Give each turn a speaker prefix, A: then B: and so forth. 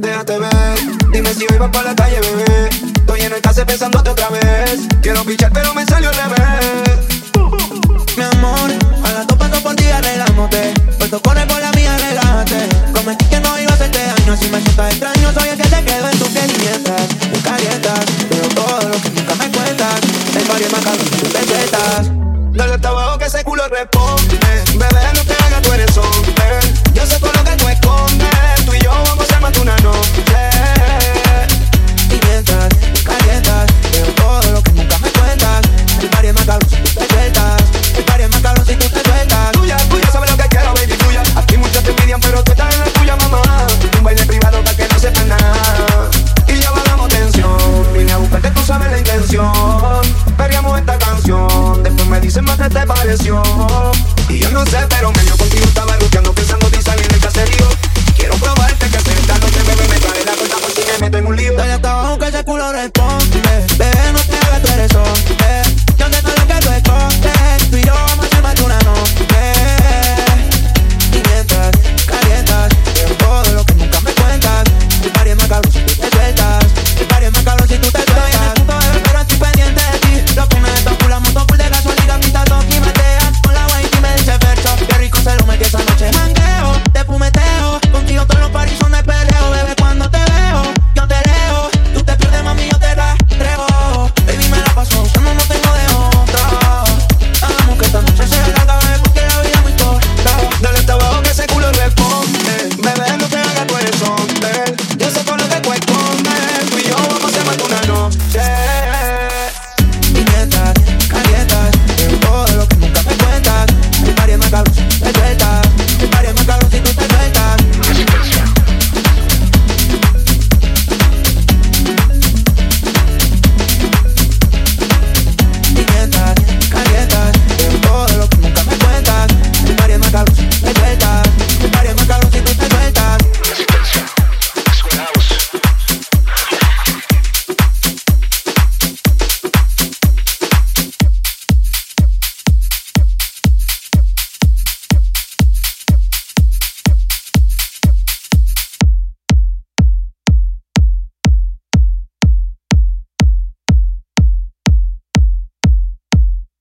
A: déjate ver. Dime si hoy vas para la calle, bebé. Estoy en el case pensándote otra vez. Quiero pichar, pero me salió el revés.
B: Mi amor, a la topa no por ti arreglándote. Puesto con el
A: Y yo no sé, pero medio contigo estaba ruteando, pensando en ti salir del caserío.